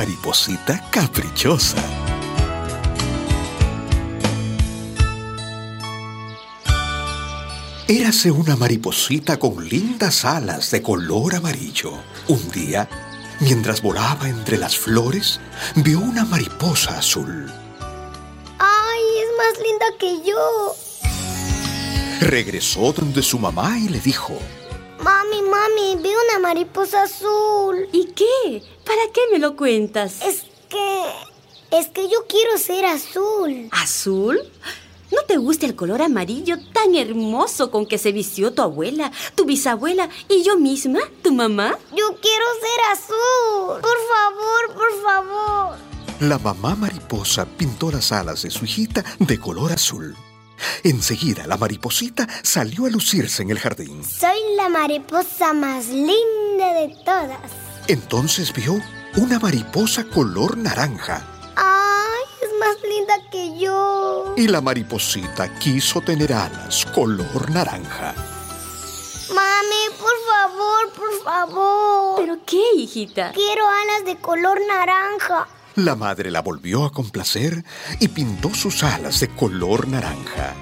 mariposita caprichosa. Érase una mariposita con lindas alas de color amarillo. Un día, mientras volaba entre las flores, vio una mariposa azul. ¡Ay, es más linda que yo! Regresó donde su mamá y le dijo, Mami, mami, vi una mariposa azul. ¿Y qué? ¿Para qué me lo cuentas? Es que... Es que yo quiero ser azul. ¿Azul? ¿No te gusta el color amarillo tan hermoso con que se vistió tu abuela, tu bisabuela y yo misma, tu mamá? Yo quiero ser azul. Por favor, por favor. La mamá mariposa pintó las alas de su hijita de color azul. Enseguida la mariposita salió a lucirse en el jardín. Soy la mariposa más linda de todas. Entonces vio una mariposa color naranja. ¡Ay, es más linda que yo! Y la mariposita quiso tener alas color naranja. Mami, por favor, por favor. ¿Pero qué, hijita? Quiero alas de color naranja. La madre la volvió a complacer y pintó sus alas de color naranja.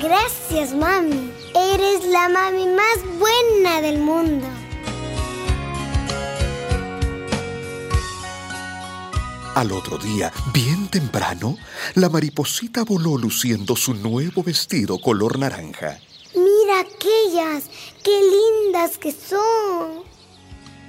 Gracias, mami. Eres la mami más buena del mundo. Al otro día, bien temprano, la mariposita voló luciendo su nuevo vestido color naranja. Mira aquellas, qué lindas que son.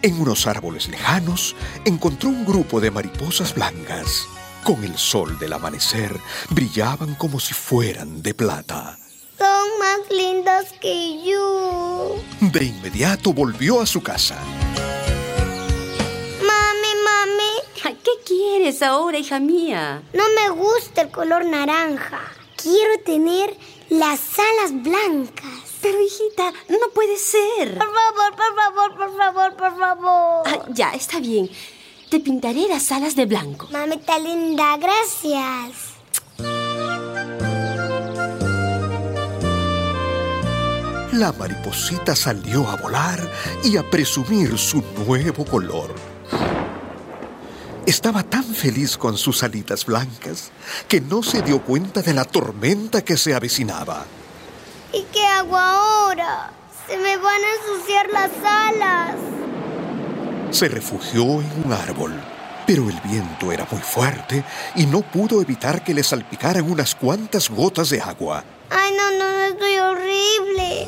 En unos árboles lejanos encontró un grupo de mariposas blancas. Con el sol del amanecer brillaban como si fueran de plata. Son más lindas que yo. De inmediato volvió a su casa. Quieres ahora, hija mía? no me gusta el color naranja. Quiero tener las alas blancas. Pero, hijita, no puede ser. Por favor, por favor, por favor, por favor. Ah, ya, está bien. Te pintaré las alas de blanco. Mamita linda, gracias. La mariposita salió a volar y a presumir su nuevo color. Estaba tan feliz con sus alitas blancas que no se dio cuenta de la tormenta que se avecinaba. ¿Y qué hago ahora? Se me van a ensuciar las alas. Se refugió en un árbol, pero el viento era muy fuerte y no pudo evitar que le salpicaran unas cuantas gotas de agua. Ay, no, no, no, estoy horrible.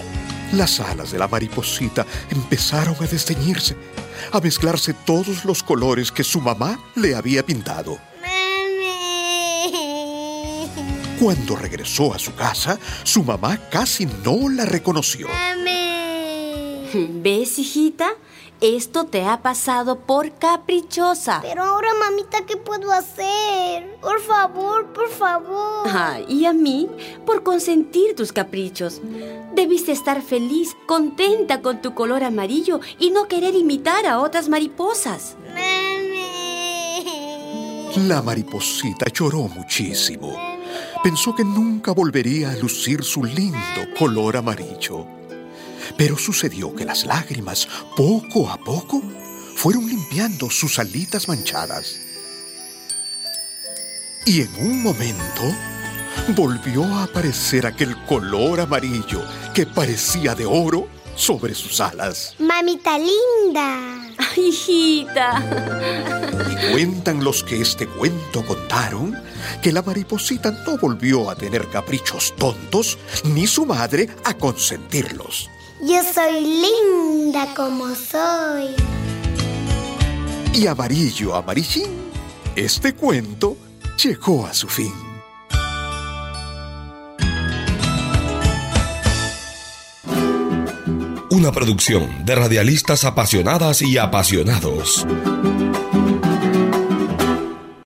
Las alas de la mariposita empezaron a desteñirse, a mezclarse todos los colores que su mamá le había pintado. Mami. Cuando regresó a su casa, su mamá casi no la reconoció. Mami. ¿Ves, hijita? Esto te ha pasado por caprichosa. Pero ahora, mamita, ¿qué puedo hacer? Por favor, por favor. Ah, y a mí, por consentir tus caprichos. Debiste estar feliz, contenta con tu color amarillo y no querer imitar a otras mariposas. Mami. La mariposita lloró muchísimo. Pensó que nunca volvería a lucir su lindo color amarillo. Pero sucedió que las lágrimas, poco a poco, fueron limpiando sus alitas manchadas. Y en un momento volvió a aparecer aquel color amarillo que parecía de oro sobre sus alas. Mamita linda. Ay, hijita. Y cuentan los que este cuento contaron que la mariposita no volvió a tener caprichos tontos ni su madre a consentirlos. Yo soy linda como soy. Y amarillo amarillín, este cuento llegó a su fin. Una producción de radialistas apasionadas y apasionados.